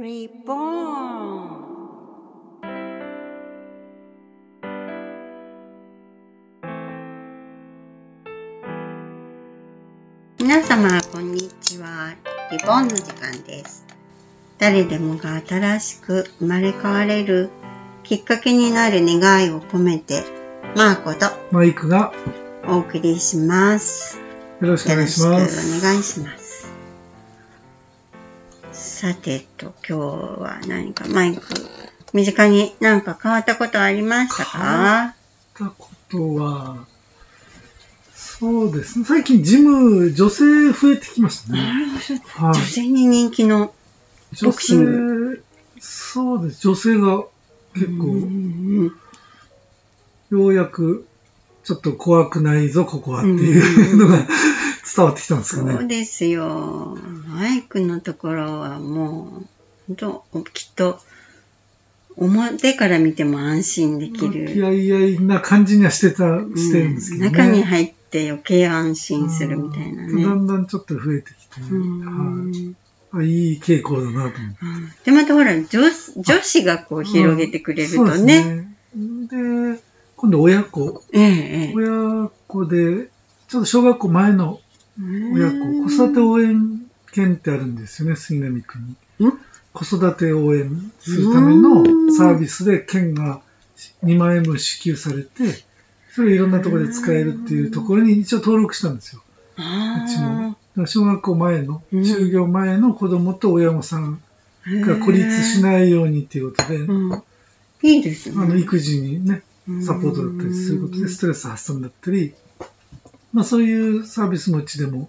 Reborn 皆様こんにちは。リボンの時間です。誰でもが新しく生まれ変われるきっかけになる願いを込めてマーコとマイクがお送りします。よろしくお願いしまよろしす。くお願いしますさてと今日は何かマイク身近に何か変わったことありましたか？たことは、そうですね。最近ジム、女性増えてきましたね。はい女性に人気のボ女クシン性、そうです。女性が結う構、んようやく、ちょっと怖くないぞ、ここはっていうのが伝わってきたんですかね。そうですよマイクのところはもう本当きっと表から見ても安心できる気合い合いな感じにはしてた、してるんですけどね。うん中に入って余計安心するみたいなね。だんだんちょっと増えてきて、うんはいあいい傾向だなと思って。で、またほら、女女子がこう広げてくれるとね。ね。で、今度親子。ええええ親子で、ちょっと小学校前の親子、子育て応援券ってあるんですよね、杉並区に。ん子育て応援するためのサービスで券が2万円分支給されて、それをいろんなところで使えるっていうところに一応登録したんですよ。あうちも。小学校前の、うん就業前の子供と親御さんーが孤立しないようにっていうことで、うんいいですね。あの育児にね、うんサポートだったりすることで、ストレス発散だったり、まあそういうサービスもうちでも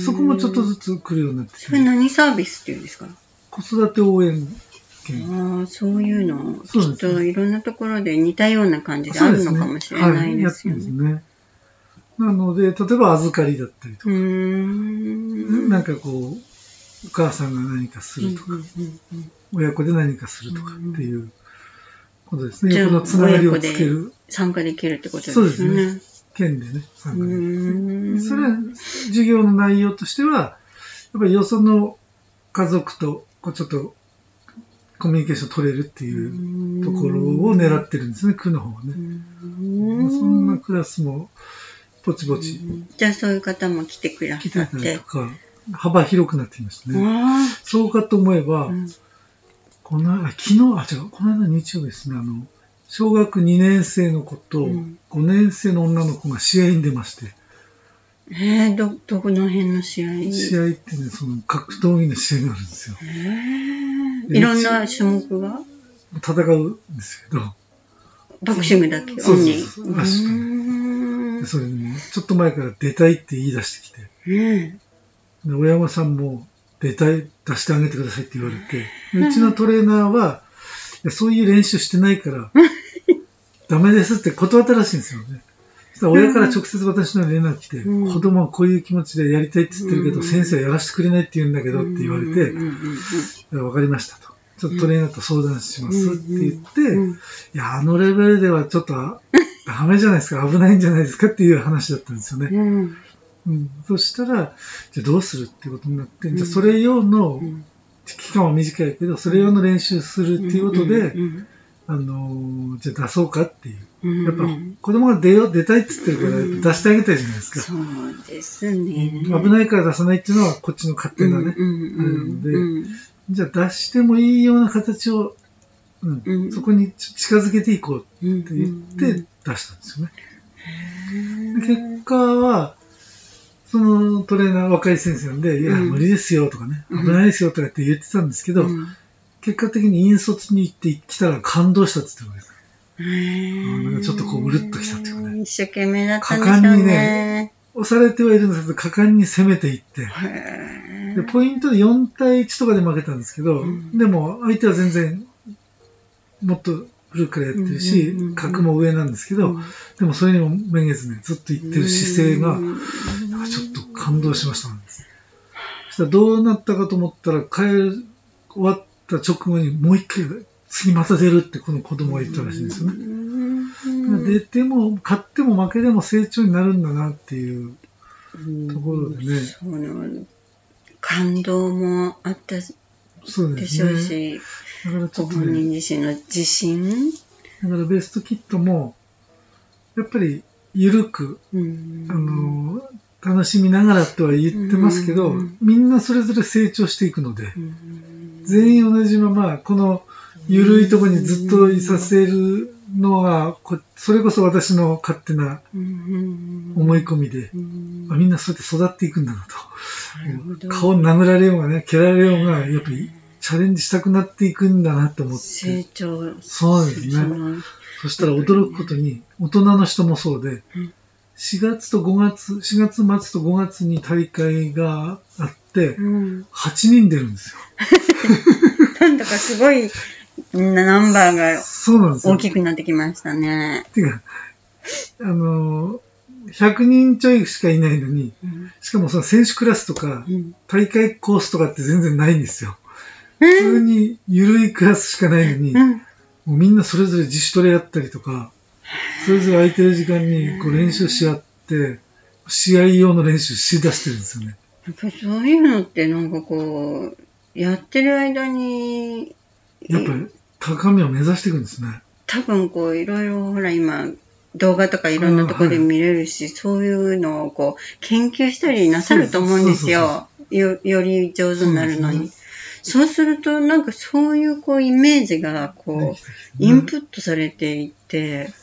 そこもちょっとずつ来るようになってきて。それ、何サービスっていうんですか？子育て応援券。ああ、そういうの、きっそうですね。といろんなところで似たような感じであるのかもしれないですよはい、やってね。ますね。なので、例えば預かりだったりとか、ん。なんかこう、お母さんが何かするとか、親子で何かするとかっていうことですね。じゃあ横のつながりをつける。参加できるってことですそうよですねね。券でね、参加できるうーんそれは、授業の内容としては、やっぱりよその家族と、こうちょっと、コミュニケーション取れるっていうところを狙ってるんですね、区の方はね。うんそんなクラスも、ぼちぼちじゃあそういう方も来てくだ来さっててたりと。か、幅広くなってきましたね。あそうかと思えあばう、んこの、あ昨日、あ、違う、この間日曜日ですね、あの、小学2年生の子とうん。5年生の女の子が試合に出まして、えー、ど、どこの辺の試合？試合ってね、その格闘技の試合があるんですよ。えー、いろんな種目が？戦うんですけど、ボクシングだけ？そうそうオンリー？そうらしくうーん。それでね、ちょっと前から出たいって言い出してきて、うんで親御さんも出たい、出してあげてくださいって言われて、でうちのトレーナーは、そういう練習してないから、ダメですって断ったらしいんですよね。そしたら親から直接私の連絡来て、うん。子供はこういう気持ちでやりたいって言ってるけど、うん先生はやらせてくれないって言うんだけどって言われて、わかりましたと。ちょっとトレーナーと相談しますって言って、うんいや、あのレベルではちょっとあダメじゃないですか、危ないんじゃないですかっていう話だったんですよね。うん。うん、そしたら、じゃあどうするってことになって、うん。じゃあそれ用のう、ん。期間は短いけど、それ用の練習するっていうことで、うんあのーじゃあ出そうかっていう。うんやっぱうん子供が出よう、出たいって言ってるから、うん出してあげたいじゃないですか。そうですね。危ないから出さないっていうのはこっちの勝手なね。うんうんうんじゃあ出してもいいような形を、うんうんそこに近づけていこううんって言って出したんですよね。うんで結果は、そのトレーナー、若い先生なんで、いや、うん無理ですよとかね、うん危ないですよとかって言ってたんですけど、うん結果的に引率に行ってきたら感動したって言ってたわけです。へーなんかちょっとこううるっときたっていうかね。一生懸命だったんでしょう果敢にね。押されてはいるんですけど、果敢に攻めていって、でポイントで4対1とかで負けたんですけど、うん。でも相手は全然もっと古くからやってるし格も上なんですけど、でもそれにもめげずね、ずっと言ってる姿勢が、うん。なんかちょっと感動しました。ね。そしたらどうなったかと思ったら、帰る終わった直後にもう一回、次また出るってこの子供が言ったらしいんですよね。うん。出ても、勝っても負けでも成長になるんだなっていうところでね。感動もあったそうでしょね。うし、だからちょごっとね、本人自身の自信、だからベストキットも、やっぱり緩く、うん。あの、楽しみながらとは言ってますけどうん、みんなそれぞれ成長していくので、うん全員同じまま、この緩いところにずっといさせるのは、こそれこそ私の勝手なうん思い込みで、みんなそうやって育っていくんだなと。顔殴られようがね、蹴られようが、やっぱりチャレンジしたくなっていくんだなと思って。成長そうですね。のそしたら驚くことに、大人の人もそうでうん、4月と5月、4月末と5月に大会があって、うん8人出るんですよ。なんだかすごいナンバーがそうなんですよ。大きくなってきましたね。てか、あのー、100人ちょいしかいないのに、うんしかもその選手クラスとか、うん大会コースとかって全然ないんですよ。普通に緩いクラスしかないのに、うんもうみんなそれぞれ自主トレやったりとか、それぞれ空いてる時間にこう練習し合って、試合用の練習しだしてるんですよね。やっぱりそういうのってなんかこう、やってる間に、やっぱり高みを目指していくんですね。多分こういろいろほら今動画とかいろんなところで見れるし、そういうのをこう研究したりなさると思うんですよ。よより上手になるのに。そうするとなんかそういうこうイメージがこう、インプットされていって、あ、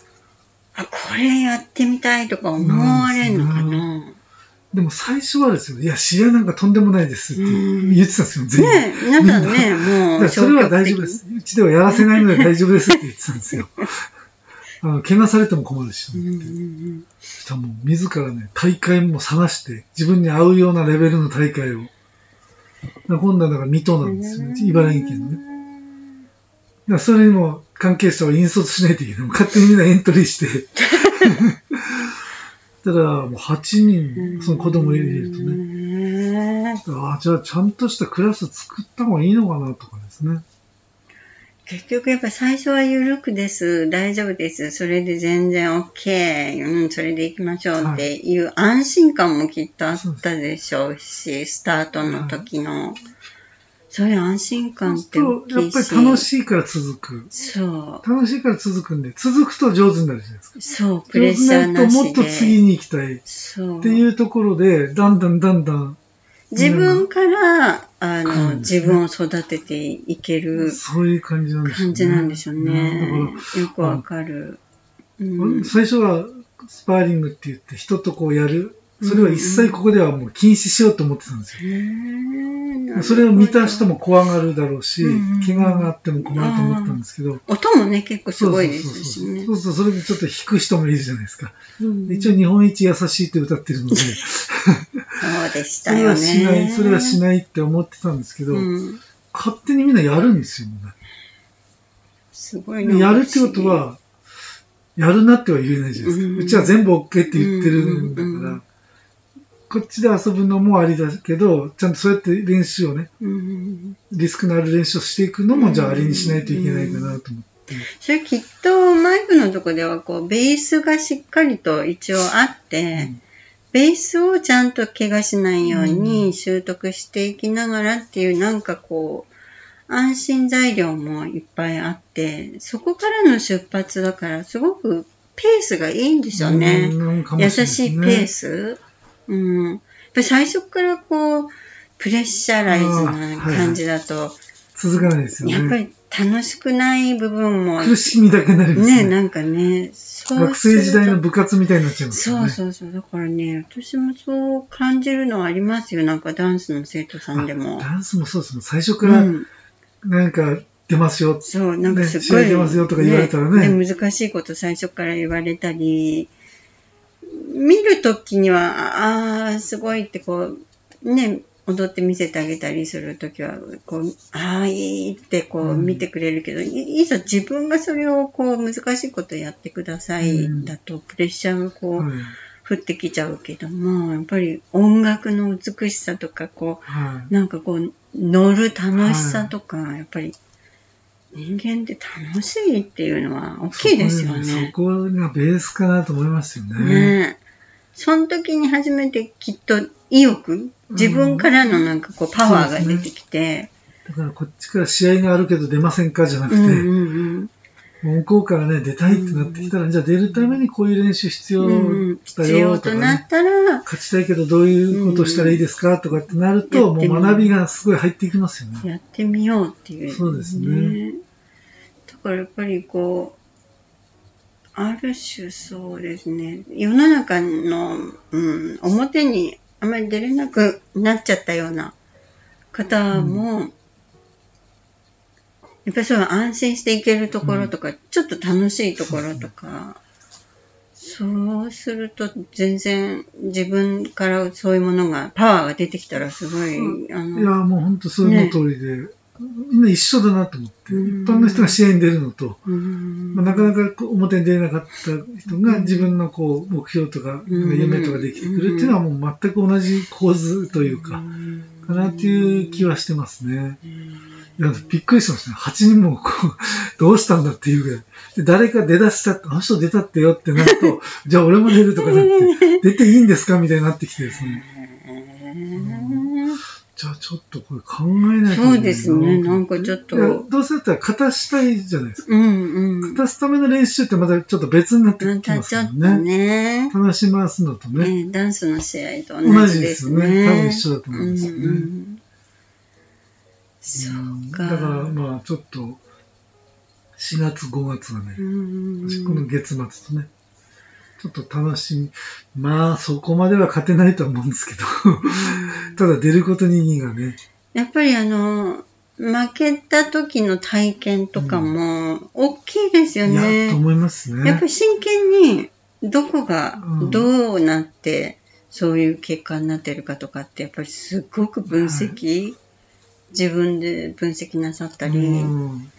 これやってみたいとか思われるのかな？でも最初はですよ、いや、試合なんかとんでもないですってうん言ってたんですよ、全員。ねえ、皆さんね、もうだからそれは大丈夫です。うちではやらせないので大丈夫ですって言ってたんですよ。あの怪我されても困るしとうんうんそしたらもう自らね、大会も探して、自分に合うようなレベルの大会を。今度はだから水戸なんですよね、茨城県のね。だからそれにも関係者を引率しないといけない。勝手にみんなエントリーして。ただもう8人、その子供を入れるとね。ね。ああ、じゃあちゃんとしたクラス作った方がいいのかなとかですね。結局やっぱ最初は緩くです、大丈夫です、それで全然 OK、うん、それで行きましょうっていう安心感もきっとあったでしょうし、スタートの時の。そういう安心感って大そうやっぱきいし。り楽しいから続く。そう。楽しいから続くんで、続くと上手になるじゃないですか。そう、プレッシャーななしで。もっと次に行きたいっそう。ていうところで、だんだんだんだん、自分から、あの、ね自分を育てていけるそういう感じなんですよね。感じなんでしょうね。だよくわかる。うん。最初はスパーリングって言って人とこうやる。それは一切ここではもう禁止しようと思ってたんですよ。それを見た人も怖がるだろうしうん、怪我があっても困ると思ったんですけど、音もね、結構すごいですしねそう。そうそれでちょっと弾く人もいるじゃないですか。うん一応日本一優しいって歌ってるので、そうでしそれたよね。はしない、それはしないって思ってたんですけど、うん。勝手にみんなやるんですよ、すごいなやるってこと、は、やるなっては言えないじゃないですか。うちは全部 OK って言ってるんだから、こっちで遊ぶのもありだけど、ちゃんとそうやって練習をね、うん、リスクのある練習をしていくのも、じゃあありにしないといけないかなと思って。それきっとマイクのとこではこうベースがしっかりと一応あって、ベースをちゃんと怪我しないよううにん習得していきながらっていうなんかこう安心材料もいっぱいあってそこからの出発だからすごくペースがいいんですよね。うんかも優しいペース。うん。やっぱり最初からこう、プレッシャライズな感じだと、続かないですよね。やっぱり楽しくない部分も、苦しみだけになりますね。ね、なんかね、そう学生時代の部活みたいになっちゃいとますよね。そうそうそう。だからね、私もそう感じるのはありますよ。なんかダンスの生徒さんでもあ。ダンスもそうですね。最初うからん。なんか出ますよ。そう、なんかすごい、出ますよとか言われたらね難しいこと最初から言われたり、見るときには、ああー、すごいってこう、ね、踊って見せてあげたりするときは、こう、ああ、いいってこううん見てくれるけど、いいざ自分がそれをこう難しいことやってくださいうんだと、プレッシャーがこう、はい降ってきちゃうけども、やっぱり音楽の美しさとか、こう、はいなんかこう、乗る楽しさとか、やっぱり、人間って楽しいっていうのは大きいですよそね。こがベースかなと思いますよね。ねえ。その時に初めてきっと意欲、自分からのなんかこうパワーが出てきて、だからこっちから試合があるけど出ませんかじゃなくて、うんうんうん向こうからね、出たいってなってきたら、じゃあ出るためにこういう練習必要うんだ必要よとかねとなっ。たら、勝ちたいけどどういうことをしたらいいですかとかってなると、もう学びがすごい入っていきますよね。やってみようっていう、そうですね。だからやっぱりこう、ある種そうですね、世の中の、うん、表にあまり出れなくなっちゃったような方も、やっぱりそういう安心していけるところとか、ちょっと楽しいところとか、そうすると全然自分からそういうものが、パワーが出てきたらすごい、あいや、の、もう本当その通りで、みんな一緒だなと思って、うん一般の人が試合に出るのと、うんまあ、なかなか表に出れなかった人が自分のこう目標とかうん夢とかできてくるっていうのはもう全く同じ構図というか、かなっていう気はしてますね。いや、びっくりしましたね。8人もこう、どうしたんだっていうぐらい。で誰か出だしたって、あの人出たってよってなると、じゃあ俺も出るとかなって、出ていいんですか？みたいになってきてですね。じゃあちょっとこれ考えないとそうですねなんかちょっとどうせだったら勝たしたいじゃないですか。うんうん。勝たすための練習ってまたちょっと別になってまきますたちょっとよね。ね、楽しまわすのとね。ねダンスの試合と同同じですすじでよね。ね。多分一緒だと思うんですよね。うんうんそうか。だからまあちょっと、4月5月はね、うんこの月末とね、ちょっと楽しみ。まあそこまでは勝てないとは思うんですけど、ただ出ることに意義がね、やっぱりあの、負けた時の体験とかも大きいですよいや、とね。思いますね。やっぱり真剣にどこがうんどうなってそういう結果になってるかとかってやっぱりすごく分析、自分で分析なさったり、うん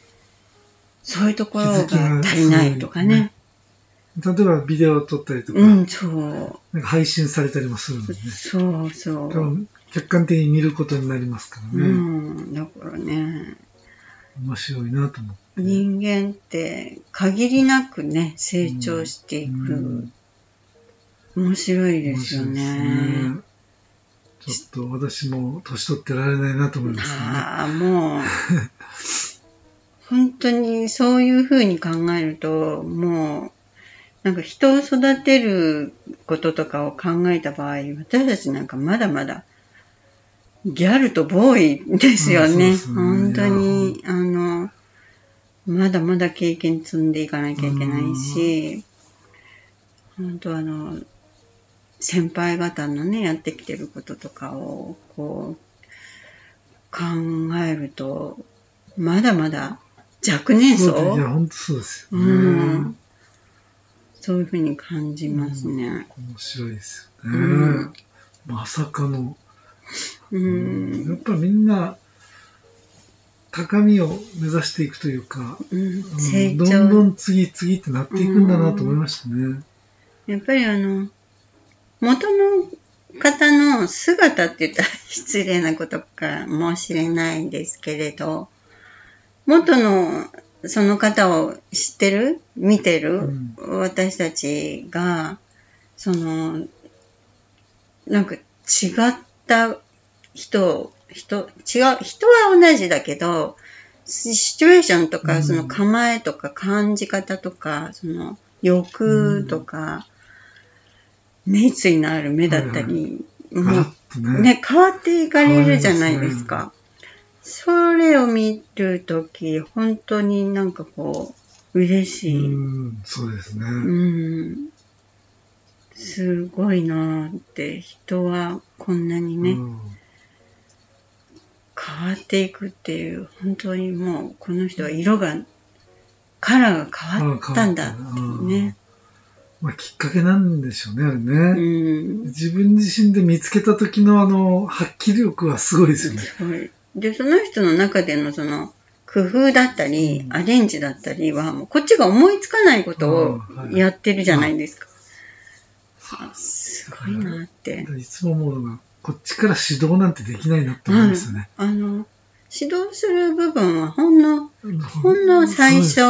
そういうところが足りないとかね。例えばビデオを撮ったりとか、うん、そう。なんか配信されたりもするのでね、そうそう。多分客観的に見ることになりますからうね、ん、だからね、面白いなと思って。人間って限りなくね、成長していく。うん面白いですよ面白いね。ですねちょっと私も年取ってられないなと思いますね。ああ、もう、本当にそういうふうに考えると、もう、なんか人を育てることとかを考えた場合、私たちなんかまだまだ、ギャルとボーイですよね。ね本当に、あの、まだまだ経験積んでいかなきゃいけないし、本当あの、先輩方のね、やってきてることとかを、こう、考えると、まだまだ若年そうでいや、層本当そうですようね。んそういうふうに感じますね。面白いですよね。うんまさかの、うやん。っぱみんな、高みを目指していくというか、うんどんど長。ん次々ってなっていくんだなと思いましたね。やっぱりあの、元の方の姿って言ったら失礼なことかもしれないですけれど、元のその方を知ってる？見てる、うん。私たちが、その、なんか違った人、人、違う、人は同じだけど、シシチュエーションとか、うん。その構えとか感じ方とか、その欲とか、熱意のある目だったり、ガラッとね。ね、変わっていかれるじゃないですか。それを見るとき、本当になんかこう、嬉しい。うん、そうですね。うん。すごいなーって、人はこんなにね、うん変わっていくっていう、本当にもう、この人は色が、カラーが変わったんだっていうね。まあ、きっかけなんでしょうね、あれうね。ん。自分自身で見つけた時のあの、発揮力はすごいですよね。すごい。で、その人の中でのその、工夫だったり、うんアレンジだったりは、もうこっちが思いつかないことをやってるじゃないですか。あすごいなって。いつも思うのが、こっちから指導なんてできないなって思いますよね。あの、指導する部分はほんの、ほんの最初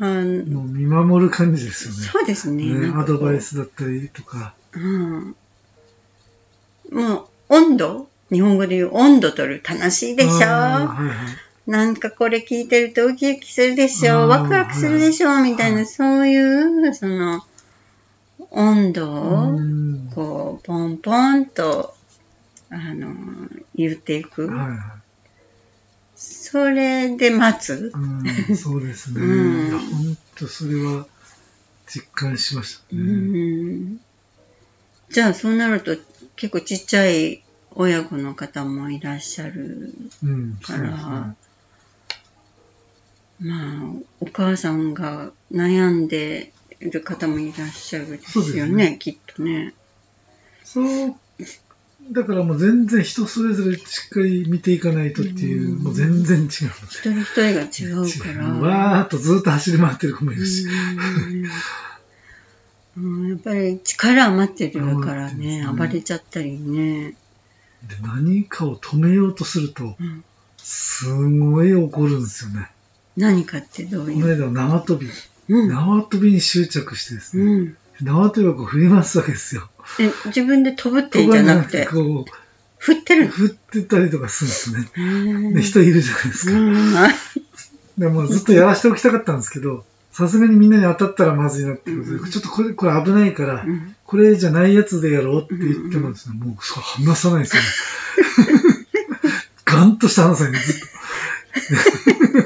あの見守る感じですよね。そうですね。ねアドバイスだったりとか。うん。もう、温度日本語で言う温度取る楽しいでしょ？はいはい。なんかこれ聞いてるとウキウキするでしょ？ワクワクするでしょ？みたいな、はいそういう、その、温度うを、んこう、ポンポンと、あの、言っていく。はいはい。それで待つ？うん、そうですね。うんいや本当それは実感しましたうね。ん。じゃあ、そうなると、結構ちっちゃい親子の方もいらっしゃるうん、そうですね。まあ、お母さんが悩んでいる方もいらっしゃるですよね、ねきっとね。そう、だからもう全然人それぞれしっかり見ていかないとっていう、うんもう全然違うので。一人一人が違うから。わーっとずっと走り回ってる子もいるし。うんうんやっぱり力余ってるからね暴れちゃったりね。で何かを止めようとすると、うんすごい怒るんですよね。何かってどうこのいう。間縄跳び。うん。縄跳びに執着してですね、うん。縄跳びをこう振り回すわけですよ。え、自分で飛ぶってんじゃなくて、こ振ってるう、振ってたりとかするんですね。の。で、人いるじゃないですか。でもうずっとやらせておきたかったんですけど、さすがにみんなに当たったらまずいなっていうことで、うんちょっとこれ、これ危ないから、うんこれじゃないやつでやろうって言ってもですね、もうそう離さないんですよね。ガンとして離さないずっ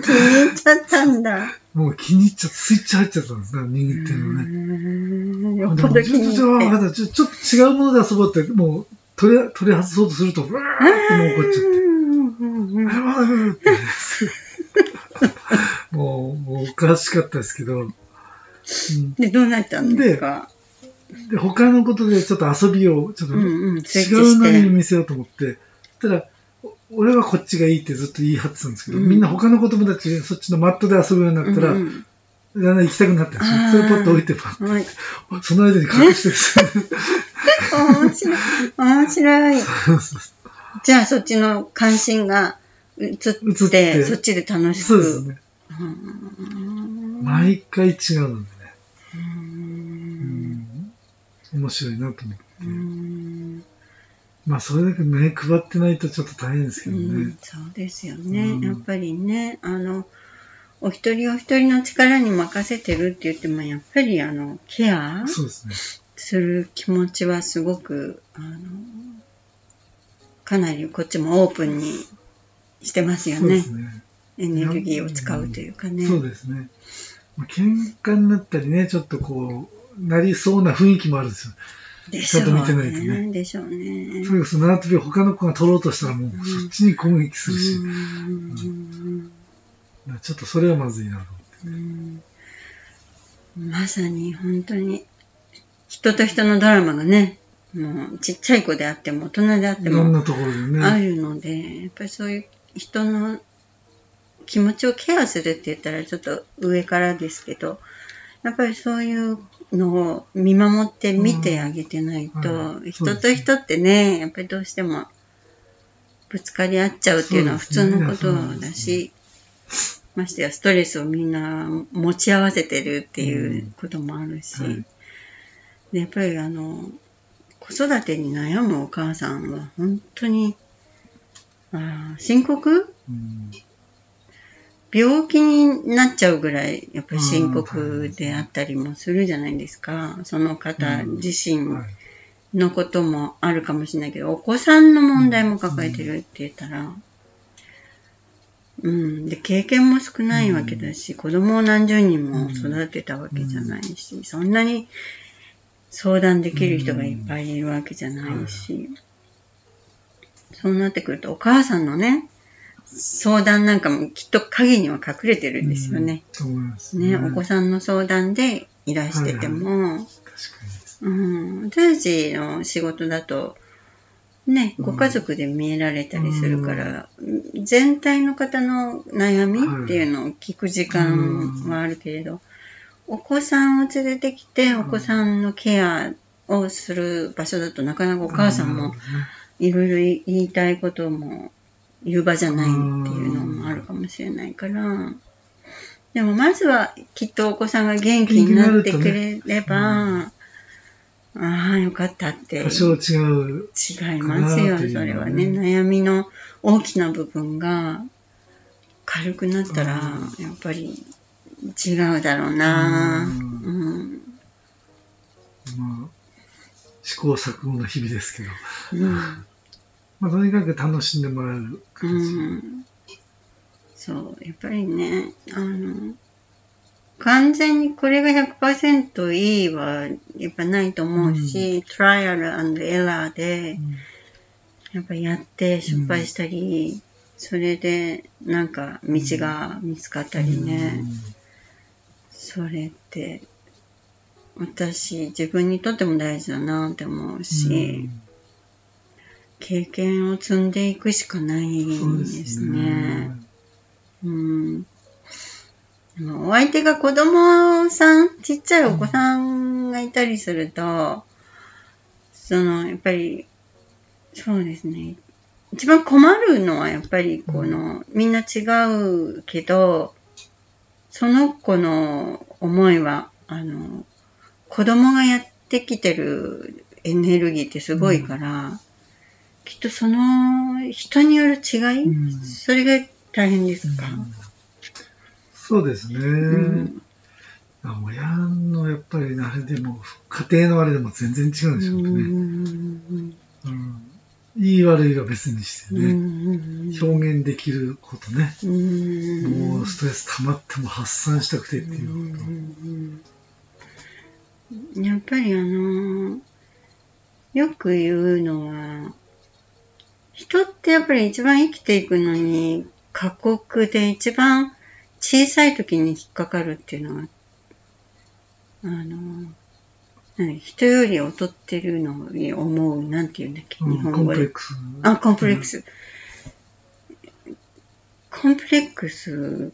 気に入っちゃったんだ。と。もう気に入っちゃって、スイッチ入っちゃったんですね、握ってるのね。うんよっでぽど気に入って。ちょちょっと違うもので遊ぼうって、もう取り、取り外そうとすると、うわーってもう怒っちゃって。かしかったですけど、うんで、どうなったんですか？で、他のことでちょっと遊びをちょっと違うの。に見せようと思って、ただ、お俺はこっちがいいってずっと言い張ってたんですけど、うんみんな他の子供たちそっちのマットで遊ぶようになったら、うんだんだん行きたくなったんですよ。あーそれポッと置いてパッうんはい。その間に隠してですね。面白い。面白い。じゃあ、そっちの関心が移って、移ってそっちで楽しく。そうですね。うん毎回違うのでね、ううんん、面白いなと思って。うんまあ、それだけ目配ってないとちょっと大変ですけどね。うんそうですよね、うんやっぱりねあのお一人お一人の力に任せてるって言ってもやっぱりあのケアそうですね。する気持ちはすごくあのかなりこっちもオープンにしてますよねそうですね。エネルギーを使うというかね、そうですね。まあ喧嘩になったりね、ちょっとこう、なりそうな雰囲気もあるんですよ。でしょうちゃんと見てないとねでしょうねそれこそ縄跳びを他の子が取ろうとしたらもううんそっちに攻撃するし、うんちょっとそれはまずいなと思って。うんまさに本当に人と人のドラマがねもうちっちゃい子であっても大人であっても。あるのでやっぱりそういう人の気持ちをケアするって言ったらちょっと上からですけどやっぱりそういうのを見守って見てあげてないと、うんはい人と人ってねやっぱりどうしてもぶつかり合っちゃうっていうのは普通のことだし、ましてやストレスをみんな持ち合わせてるっていうこともあるし、はいでやっぱりあの子育てに悩むお母さんは本当にあー深刻？うん病気になっちゃうぐらいやっぱり深刻であったりもするじゃないですか。その方自身はいのこともあるかもしれないけどお子さんの問題も抱えてるって言ったらうん。で経験も少ないわけだし子供を何十人も育てたわけじゃないしそんなに相談できる人がいっぱいいるわけじゃないし。そうなってくるとお母さんのね相談なんかもきっと影には隠れてるんですよね。うん。と思いますね、お子さんの相談でいらしてても、確かうん、私たちの仕事だと、ね、うん。ご家族で見えられたりするから、全体の方の悩みっていうのを聞く時間はあるけれど、お子さんを連れてきて、お子さんのケアをする場所だとなかなかおに。母さんもいろいろ言いたいことも言う場じゃないっていうのもあるかもしれないから、でもまずはきっとお子さんが元気になってくれれば、ああ、よかったって。多少違う。違いますよ、それはね。悩みの大きな部分が軽くなったら、うんやっぱり違うだろうな。ううん。まあ、試行錯誤の日々ですけど。うん。まあ、とにかく楽しんでもらえる形。うん。そう、やっぱりね、あの、完全にこれが100%いいはやっぱないと思うし、トライアルエラーで、やっぱやって失敗したり、それでなんか道が見つかったりね、それって私自分にとっても大事だなって思うし、経験を積んでいくしかないそうですね。うん。でもお相手が子供さん、ちっちゃいお子さんがいたりすると、その、やっぱり、そうですね。一番困るのはやっぱりこの、みんな違うけど、その子の思いは、あの、子供がやってきてるエネルギーってすごいから、きっとその人による違い、うん。それが大変ですか、そうですね。うん。あ親のやっぱりあれでも、家庭のあれでも全然違うんでしょうね。うん。うん。いい悪いは別にしてね、うん。表現できることね、うん。もうストレス溜まっても発散したくてっていうこと。うん。やっぱりあのよく言うのは人ってやっぱり一番生きていくのに過酷で一番小さい時に引っかかるっていうのはあの何人より劣ってるのに思うなんて言うんだっけ日本語でンプレックス。あ、コンプレックス。コンプレックス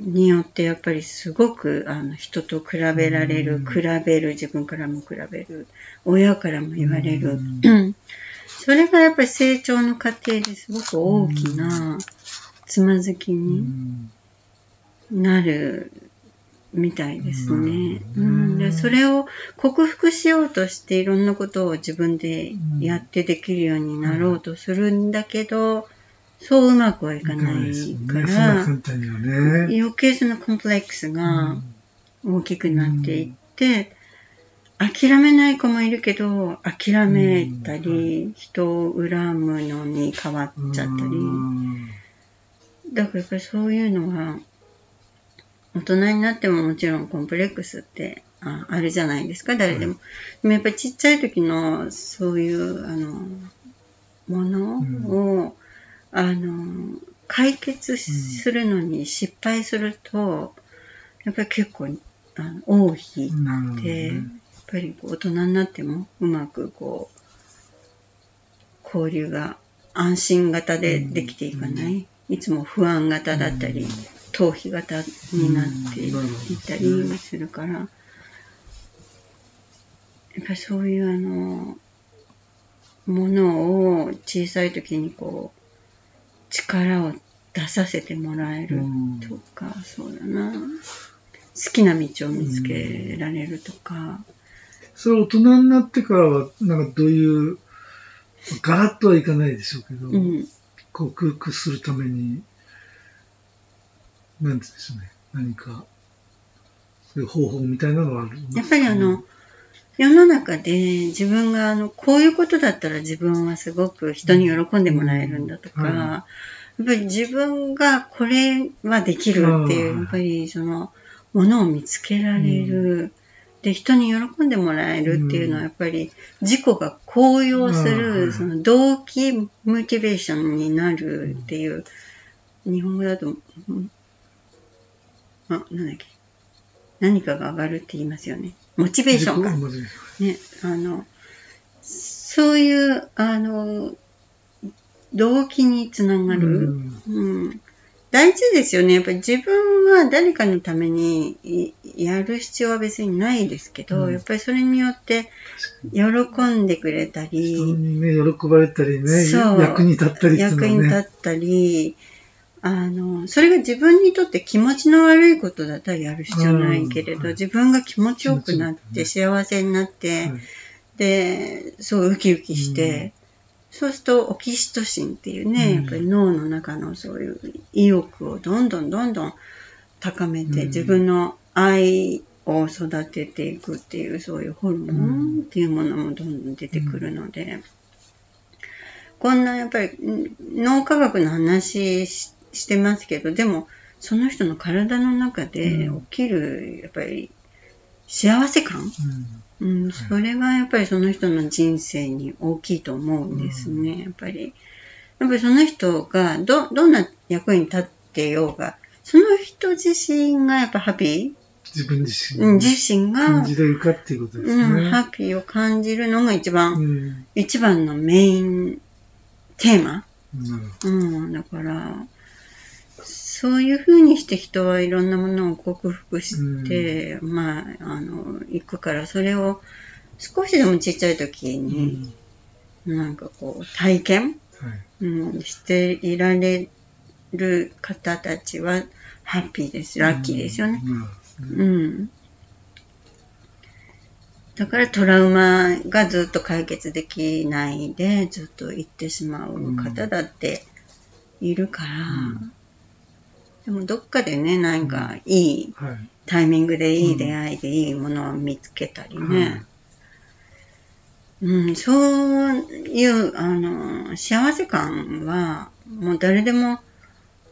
によってやっぱりすごくあの人と比べられる、うん比べる、自分からも比べる、親からも言われる。それがやっぱり成長の過程ですごく大きなつまずきうにん。なるみたいですね。ううん。ん、でそれを克服しようとしていろんなことを自分でやってできるようになろうとするんだけど、そううまくはいかないから。余計そのコンプレックスが大きくなっていって、諦めない子もいるけど、諦めたり、人を恨むのに変わっちゃったり、うん。だからやっぱりそういうのは、大人になってももちろんコンプレックスってああるじゃないですか、誰でも。でもやっぱりちっちゃい時のそういう、あの、ものを、あの、解決するのに失敗すると、やっぱり結構、あの、多いっね。ぱりこう大人になってもうまくこう交流が安心型でできていかない、いつも不安型だったり、逃避型になっていったりするから、やっぱりそういうあのものを小さい時にこう力を出させてもらえるうん。とか、そうだな。好きな道を見つけられるとか、それ大人になってからは、なんかどういう、ガラッとはいかないでしょうけど、うん。克服するために、なんて言うんでしょうね。何か、そういう方法みたいなのはあるやっぱりあの、世の中で自分があのこういうことだったら自分はすごく人に喜んでもらえるんだとか、うん。やっぱり自分がこれはできるっていう、うん。やっぱりそのものを見つけられる、で人に喜んでもらえるっていうのはやっぱり自己が高揚する、うんその動機モチベーションになるっていう、日本語だと、うんあ、なんだっけ何かが上がるって言いますよね。モチベーションか。モチベーシね、あの、そういう、あの、動機につながる。うんうん。大事ですよね。やっぱり自分は誰かのためにいやる必要は別にないですけど、うん。やっぱりそれによって喜んでくれた人り、にね、喜ばれたりね、そう役に立ったりっていう役に。立ったり、あの、それが自分にとって気持ちの悪いことだったらやる必要ないけれど、自分が気持ちよくなって幸せになって、はいで、そうウキウキして、そうするとオキシトシンっていうね、うん。やっぱり脳の中のそういう意欲をどんどんどんどん高めて、うん。自分の愛を育てていくっていうそういうホルモンっていうものもどんどん出てくるので、こんなやっぱりん脳科学の話ししてますけどでもその人の体の中でうん。起きるやっぱり幸せ感、うん。うん、それはやっぱりその人の人生に大きいと思うんですね、やっぱり。やっぱりその人がど、どんな役に立ってようが、その人自身がやっぱハッピ自分自ー、うん、身自身が、感じれるかっていうことですうん、ね。ハッピーを感じるのが一番、うん。一番のメインテーマ。うん、だから、そういうふうにして人はいろんなものを克服して、まあ、あの、行くから、それを少しでもちっちゃい時どに、なんかこう、体験、はい。うん、していられる方たちは、ハッピーです。ラッキーですよね。うん。だからトラウマがずっと解決できないでずっと行ってしまう方だっているから、うんでもどっかでね、なんかいいはい。タイミングでいい出会いでいいものを見つけたりね。うん、そういう、あの、幸せ感はもう誰でも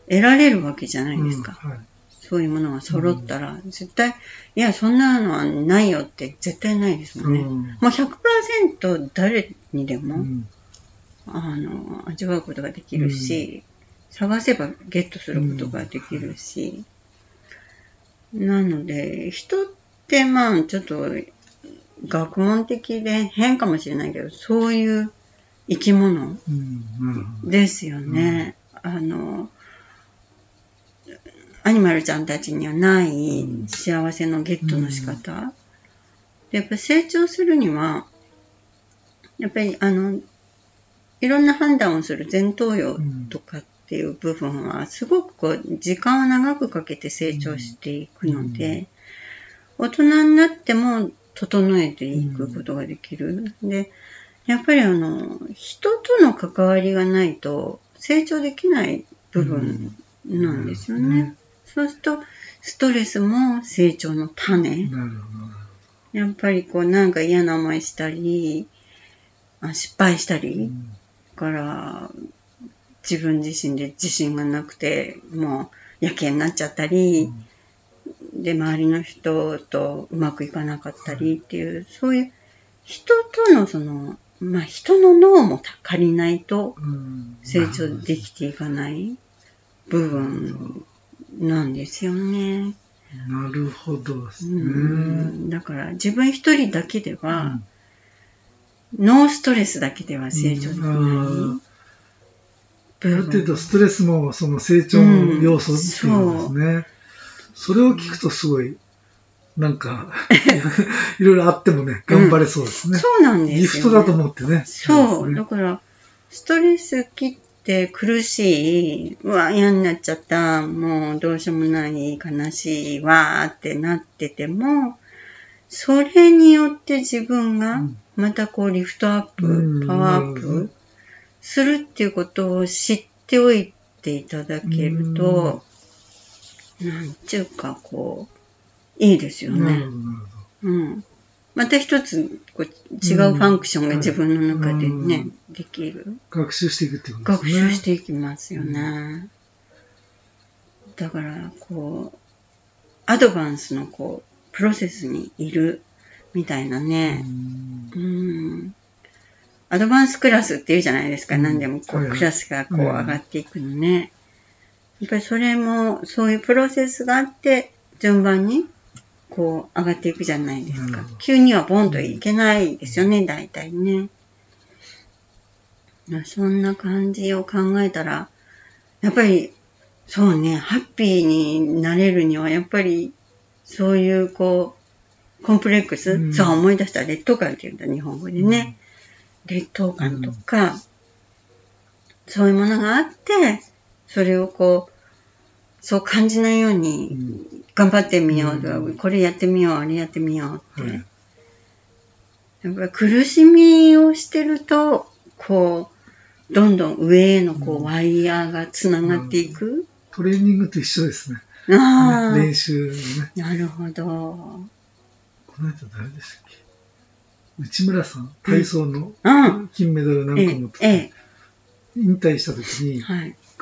得られるわけじゃないですか。うん。はい。そういうものが揃ったら、絶対、いや、そんなのはないよって絶対ないですもんね。うん。もう100%誰にでも、うん。あの、味わうことができるし、探せばゲットすることができるし、なので、人ってまあ、ちょっと、学問的で変かもしれないけど、そういう生き物。ですよね。あの、アニマルちゃんたちにはないうん幸せのゲットの仕方。でやっぱ成長するには、やっぱりあの、いろんな判断をする前頭葉とかっていう部分は、すごくこう、時間を長くかけて成長していくので、大人になっても整えていくことができる。で、やっぱりあの、人との関わりがないと成長できない部分なんですよね。そうすると、ストレスも成長の種。やっぱりこうなんか嫌な思いしたり、あ失敗したり、んから自分自身で自信がなくて、もうやけになっちゃったり、で、周りの人とうまくいかなかったりっていう、そういう人とのその、まあ人の脳も足りないとうん。成長できていかない部分なんですよね。なるほどですうね。ん、だから自分一人だけでうは、ん。ノーストレスだけでは成長できないうんある。程度ストレスもその成長の要素っていうことですね。それを聞くとすごい、なんか、いろいろあってもね、頑張れそうですね。そうなんですよ、ね。ギフトだと思ってね。そう、だから、ストレス切って苦しい、うわ、嫌になっちゃった、もうどうしようもない、悲しいわーってなってても、それによって自分がうんまたこうリフトアップ、うんパワーアップするっていうことを知っておいていただけると、なんちゅうかこう、いいですよね。うん。また一つこう違うファンクションが自分の中でね、できる。ど。学習していくってこと学ですね。習していきますよね。だから、こう、アドバンスのこう、プロセスにいるみたいなね。うんうん。アドバンスクラスっていうじゃないですか。うん何でもこう、クラスがこううん上がっていくのね。やっぱりそれも、そういうプロセスがあって、順番にこう上がっていくじゃないですか。急にはボンといけないですよね、大体ね。まあそんな感じを考えたら、やっぱり、そうね、ハッピーになれるには、やっぱり、そういうこう、コンプレックス、うんそう思い出した劣等感っていうんだ、日本語でね。劣等感とか、そういうものがあって、それをこう、そう感じないよううにん。頑張ってみよう、うん。これやってみよう、あれやってみようって、はい。やっぱり苦しみをしてると、こう、どんどん上へのこうん。うワイヤーがつながっていく。トレーニングと一緒ですね。ああ、練習のね。なるほど。この間誰でしたっけ？内村さん、体操のうん。金メダル何ええ個も取っ、えて、引退した時に。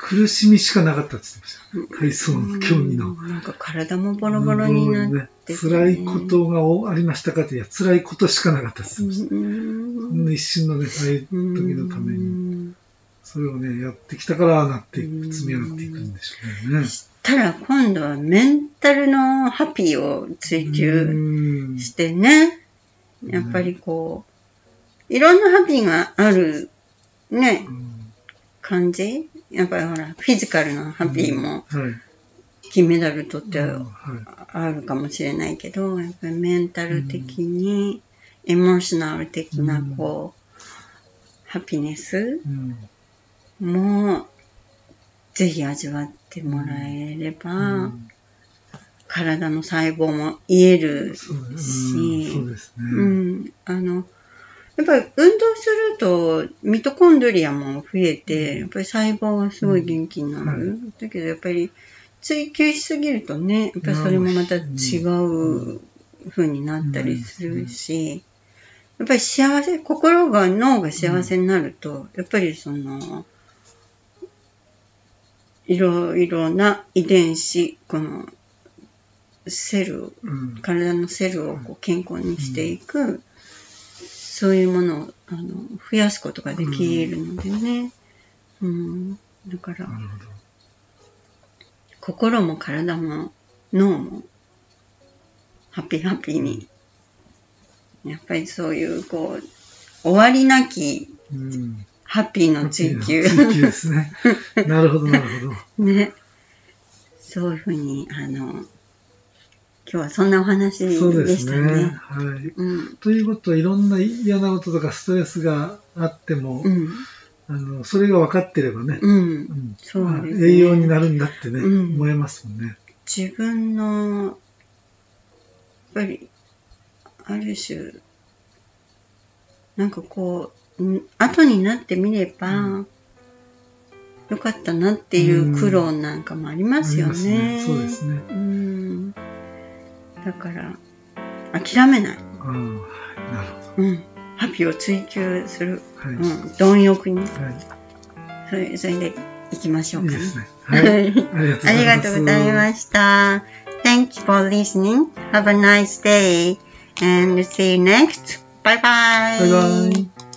苦しみしかなかったって言ってました。体操の競技の。うんなんか体もボロボロになってて、ね、辛いことがおありましたかって、いや、辛いことしかなかったって言ってました。うんほんの一瞬のね、ああいう時のために、に。それをね、やってきたから、なっていく、積み上がっていくんでしょうね。たら今度はメンタルのハッピーを追求うんしてね、やっぱりこう、いろんなハッピーがあるね、うん感じ？やっぱりほら、フィジカルなハッピーもはい。金メダル取って。あるかもしれないけど、やっぱりメンタル的に、エモーショナル的なこう、ハピネスうん。も、ぜひ味わってもらえれば、うん体の細胞も癒えるし。うん。あの、やっぱり運動するとミトコンドリアも増えて、やっぱり細胞がすごい元気になる。うん。だけどやっぱり追求しすぎるとね、やっぱりそれもまた違う風になったりするし、やっぱり幸せ、心が、脳が幸せになると、やっぱりその、いろいろな遺伝子、この、セルうん体のセルをこう健康にしていく、そういうものをあの増やすことができるのでね、うんだから。心も体も脳もハッピーハッピーにやっぱりそういうこう終わりなきうん。ハッピーの追求追求ですね。なるほど、なるほど。ねそういうふうにあの今日はそんなお話でそうでしたすね。ね。はい。うんということは、いろんな嫌なこととかストレスがあっても、うんあのそれが分かってればね、うんうんそう栄養になるんだってね、うん思えますもんね。自分のやっぱりある種なんかこうん後になってみれば、うよかったなっていう苦労なんかもありますよありますね。そうですね。うんだから諦めない、ああ、はい、なるほうん、ハッピーを追求する、ど。はい。うん、貪欲にはそれそれでいきましょい。いうかね。いですね。はい。ありがとうございます。ありがとうございました。Thank you for listening. Have a nice day and see you next. Bye bye. バイバイ。